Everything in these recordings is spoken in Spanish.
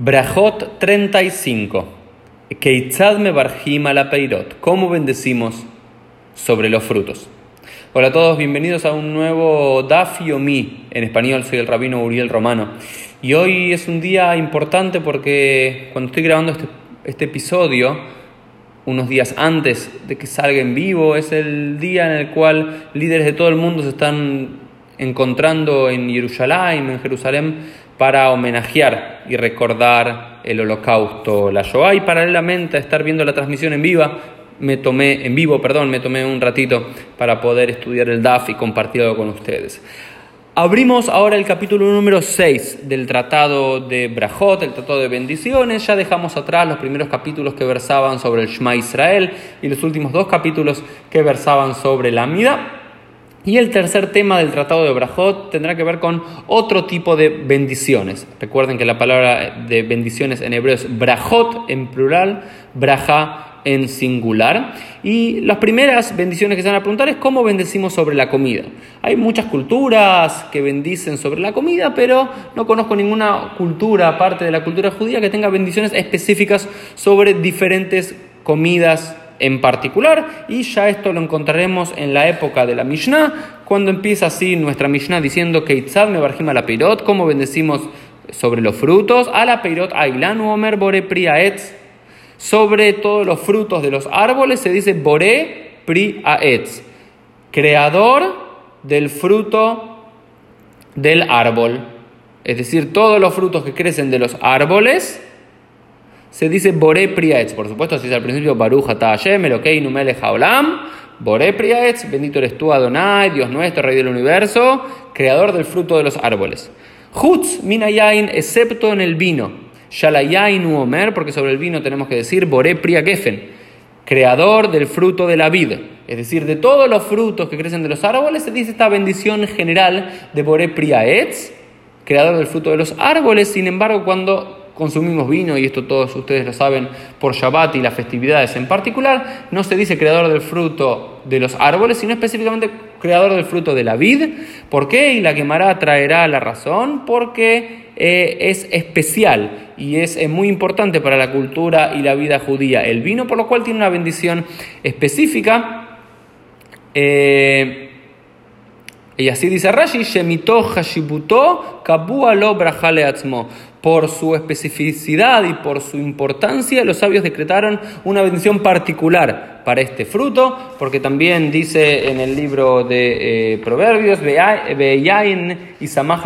Brajot 35. Keitzad me barjima la peirot. ¿Cómo bendecimos sobre los frutos? Hola a todos, bienvenidos a un nuevo Dafio Mi. En español soy el rabino Uriel Romano. Y hoy es un día importante porque cuando estoy grabando este, este episodio, unos días antes de que salga en vivo, es el día en el cual líderes de todo el mundo se están encontrando en Jerusalén, en Jerusalén, para homenajear y recordar el holocausto, la Shoah, y paralelamente a estar viendo la transmisión en viva, me tomé, en vivo, perdón, me tomé un ratito para poder estudiar el DAF y compartirlo con ustedes. Abrimos ahora el capítulo número 6 del Tratado de Brajot, el Tratado de Bendiciones. Ya dejamos atrás los primeros capítulos que versaban sobre el Shema Israel y los últimos dos capítulos que versaban sobre la Mida. Y el tercer tema del Tratado de Brajot tendrá que ver con otro tipo de bendiciones. Recuerden que la palabra de bendiciones en hebreo es brajot en plural, braja en singular. Y las primeras bendiciones que se van a preguntar es cómo bendecimos sobre la comida. Hay muchas culturas que bendicen sobre la comida, pero no conozco ninguna cultura, aparte de la cultura judía, que tenga bendiciones específicas sobre diferentes comidas en particular, y ya esto lo encontraremos en la época de la Mishnah, cuando empieza así nuestra Mishnah diciendo que Itzad me la peirot, cómo bendecimos sobre los frutos, a la peirot ailanu omer bore priaetz, sobre todos los frutos de los árboles se dice bore priaetz, creador del fruto del árbol, es decir, todos los frutos que crecen de los árboles, se dice Boré Priaetz. Por supuesto, así es al principio, Baruch Ata Hashem, Elokei Numele Haolam. Priaetz, bendito eres tú, Adonai, Dios nuestro, Rey del universo, creador del fruto de los árboles. Hutz Minayain, excepto en el vino. Shalayain Omer, porque sobre el vino tenemos que decir Boré Priagefen, creador del fruto de la vida. Es decir, de todos los frutos que crecen de los árboles, se dice esta bendición general de Boré Priaetz, creador del fruto de los árboles. Sin embargo, cuando consumimos vino, y esto todos ustedes lo saben por Shabbat y las festividades en particular, no se dice creador del fruto de los árboles, sino específicamente creador del fruto de la vid. ¿Por qué? Y la quemará traerá la razón, porque eh, es especial y es muy importante para la cultura y la vida judía el vino, por lo cual tiene una bendición específica. Eh, y así dice Rashi, Shemito Hashibuto Kabua. Por su especificidad y por su importancia, los sabios decretaron una bendición particular para este fruto, porque también dice en el libro de eh, Proverbios, Beyain y Samach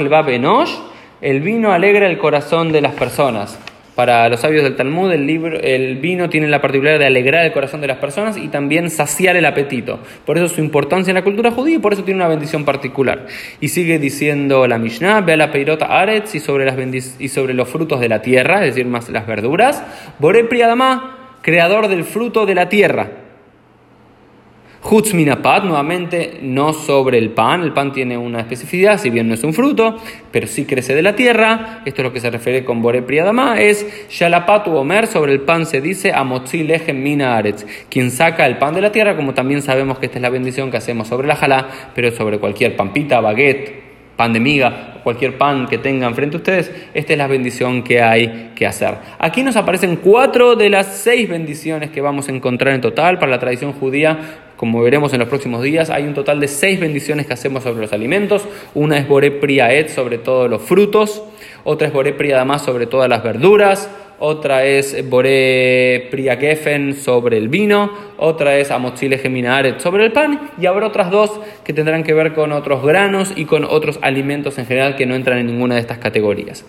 el vino alegra el corazón de las personas. Para los sabios del Talmud, el, vino tiene la particularidad de alegrar el corazón de las personas y también saciar el apetito. Por eso su importancia en la cultura judía y por eso tiene una bendición particular. Y sigue diciendo la Mishnah, ve a la peirota aretz y sobre, las y sobre los frutos de la tierra, es decir, más las verduras. Boré Priadama, creador del fruto de la tierra. Hutz minapat, nuevamente no sobre el pan, el pan tiene una especificidad, si bien no es un fruto, pero sí crece de la tierra, esto es lo que se refiere con Bore Priadama, es Shalapat Omer, sobre el pan se dice Amotzi Lejem Mina Aretz, quien saca el pan de la tierra, como también sabemos que esta es la bendición que hacemos sobre la jalá, pero sobre cualquier pampita, baguette, pan de miga, cualquier pan que tengan frente a ustedes, esta es la bendición que hay que hacer. Aquí nos aparecen cuatro de las seis bendiciones que vamos a encontrar en total para la tradición judía como veremos en los próximos días, hay un total de seis bendiciones que hacemos sobre los alimentos. Una es Boré Priaet sobre todos los frutos, otra es Boré Priadamas sobre todas las verduras, otra es Boré Priagefen sobre el vino, otra es Amotzile Geminaret sobre el pan, y habrá otras dos que tendrán que ver con otros granos y con otros alimentos en general que no entran en ninguna de estas categorías.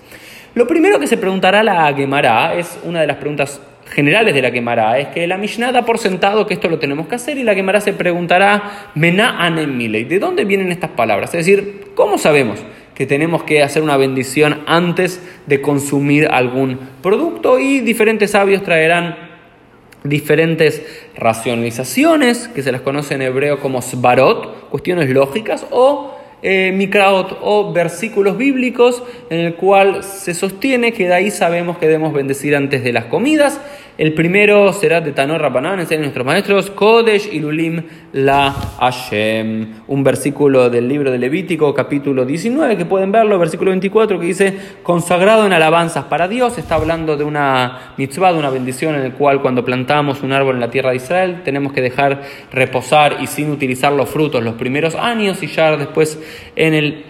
Lo primero que se preguntará la Gemara es una de las preguntas generales de la quemará es que la Mishnah da por sentado que esto lo tenemos que hacer y la quemará se preguntará, Mená anemile, ¿de dónde vienen estas palabras? Es decir, ¿cómo sabemos que tenemos que hacer una bendición antes de consumir algún producto? Y diferentes sabios traerán diferentes racionalizaciones, que se las conoce en hebreo como svarot, cuestiones lógicas, o eh, mikraot o versículos bíblicos en el cual se sostiene que de ahí sabemos que debemos bendecir antes de las comidas. El primero será de Tanor Rabanán, enseñan nuestros maestros, Kodesh Ilulim la Hashem. Un versículo del libro de Levítico, capítulo 19, que pueden verlo, versículo 24, que dice, consagrado en alabanzas para Dios. Está hablando de una mitzvah, de una bendición en el cual cuando plantamos un árbol en la tierra de Israel, tenemos que dejar reposar y sin utilizar los frutos los primeros años y ya después en el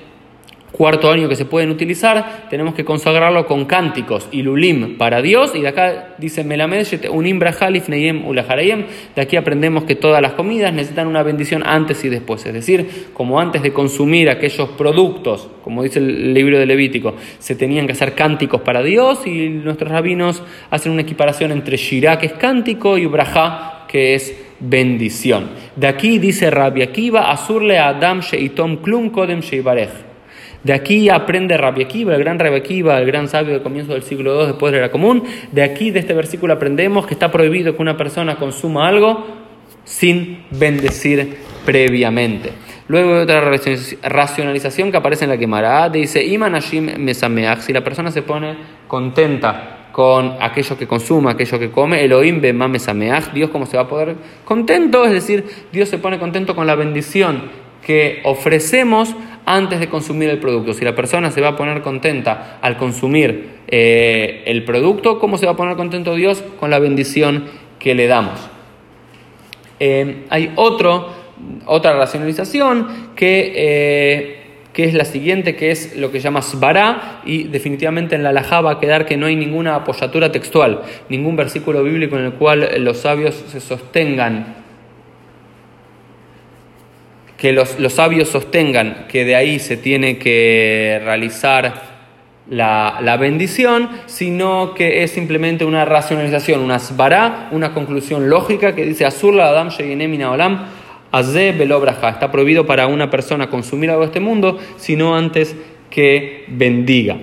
cuarto año que se pueden utilizar, tenemos que consagrarlo con cánticos y lulim para Dios. Y de acá dice Melamed, unim neyem ulaharayem. De aquí aprendemos que todas las comidas necesitan una bendición antes y después. Es decir, como antes de consumir aquellos productos, como dice el libro de Levítico, se tenían que hacer cánticos para Dios y nuestros rabinos hacen una equiparación entre shirah, que es cántico, y brajá, que es bendición. De aquí dice Rabbi Akiva, Azurle Adam Sheitom Klum Kodem Sheibarech. De aquí aprende Rabbi Akiva, el gran Rabbi Akiva, el gran sabio del comienzo del siglo II después de la común. De aquí, de este versículo, aprendemos que está prohibido que una persona consuma algo sin bendecir previamente. Luego hay otra racionalización que aparece en la quemará, dice, Imanashim mesameach, si la persona se pone contenta con aquello que consuma, aquello que come, Elohim bema mesameach, Dios cómo se va a poder contento, es decir, Dios se pone contento con la bendición que ofrecemos antes de consumir el producto. Si la persona se va a poner contenta al consumir eh, el producto, ¿cómo se va a poner contento Dios? Con la bendición que le damos. Eh, hay otro, otra racionalización que, eh, que, es la siguiente, que es lo que llama Sbará, y definitivamente en la Lajá va a quedar que no hay ninguna apoyatura textual, ningún versículo bíblico en el cual los sabios se sostengan. Que los, sabios sostengan que de ahí se tiene que realizar la, bendición, sino que es simplemente una racionalización, una svara, una conclusión lógica que dice Azur la Adam Olam Está prohibido para una persona consumir algo de este mundo, sino antes que bendiga.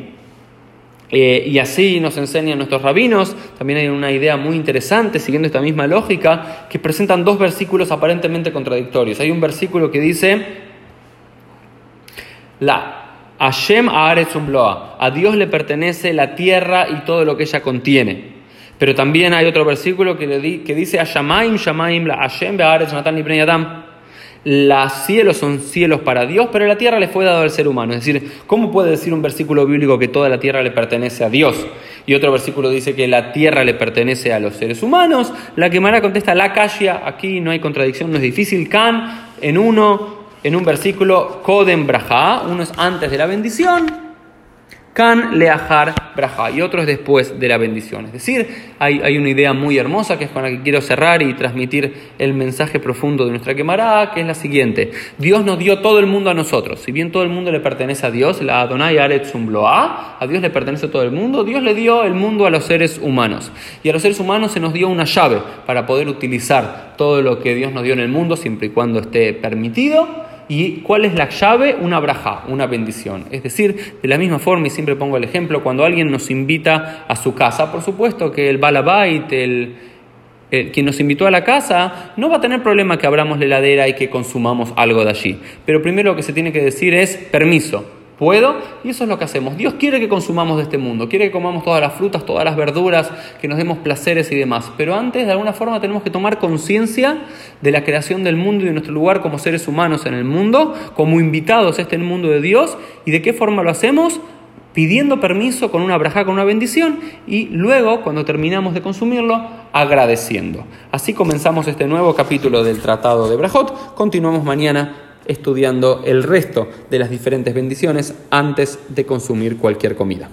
Eh, y así nos enseñan nuestros rabinos. También hay una idea muy interesante, siguiendo esta misma lógica, que presentan dos versículos aparentemente contradictorios. Hay un versículo que dice, la Hashem a Dios le pertenece la tierra y todo lo que ella contiene. Pero también hay otro versículo que, que dice, Shamaim, Shamaim, la Hashem natan los cielos son cielos para Dios, pero la tierra le fue dado al ser humano. Es decir, ¿cómo puede decir un versículo bíblico que toda la tierra le pertenece a Dios? Y otro versículo dice que la tierra le pertenece a los seres humanos. La quemara contesta la kashia, aquí no hay contradicción, no es difícil. Can, en uno, en un versículo, Kodem Braja, uno es antes de la bendición Kan leajar braja y otro es después de la bendición. Es decir, hay, hay, una idea muy hermosa que es con la que quiero cerrar y transmitir el mensaje profundo de nuestra quemará, que es la siguiente. Dios nos dio todo el mundo a nosotros. Si bien todo el mundo le pertenece a Dios, la Adonai Aretzum Bloa, a Dios le pertenece todo el mundo, Dios le dio el mundo a los seres humanos. Y a los seres humanos se nos dio una llave para poder utilizar todo lo que Dios nos dio en el mundo, siempre y cuando esté permitido ¿Y cuál es la llave? Una braja, una bendición. Es decir, de la misma forma, y siempre pongo el ejemplo, cuando alguien nos invita a su casa, por supuesto que el balabait, el, el, quien nos invitó a la casa, no va a tener problema que abramos la heladera y que consumamos algo de allí. Pero primero lo que se tiene que decir es permiso puedo, y eso es lo que hacemos. Dios quiere que consumamos de este mundo, quiere que comamos todas las frutas, todas las verduras, que nos demos placeres y demás. Pero antes, de alguna forma, tenemos que tomar conciencia de la creación del mundo y de nuestro lugar como seres humanos en el mundo, como invitados a este mundo de Dios, y de qué forma lo hacemos pidiendo permiso con una braja, con una bendición, y luego, cuando terminamos de consumirlo, agradeciendo. Así comenzamos este nuevo capítulo del Tratado de Brajot. Continuamos mañana estudiando el resto de las diferentes bendiciones antes de consumir cualquier comida.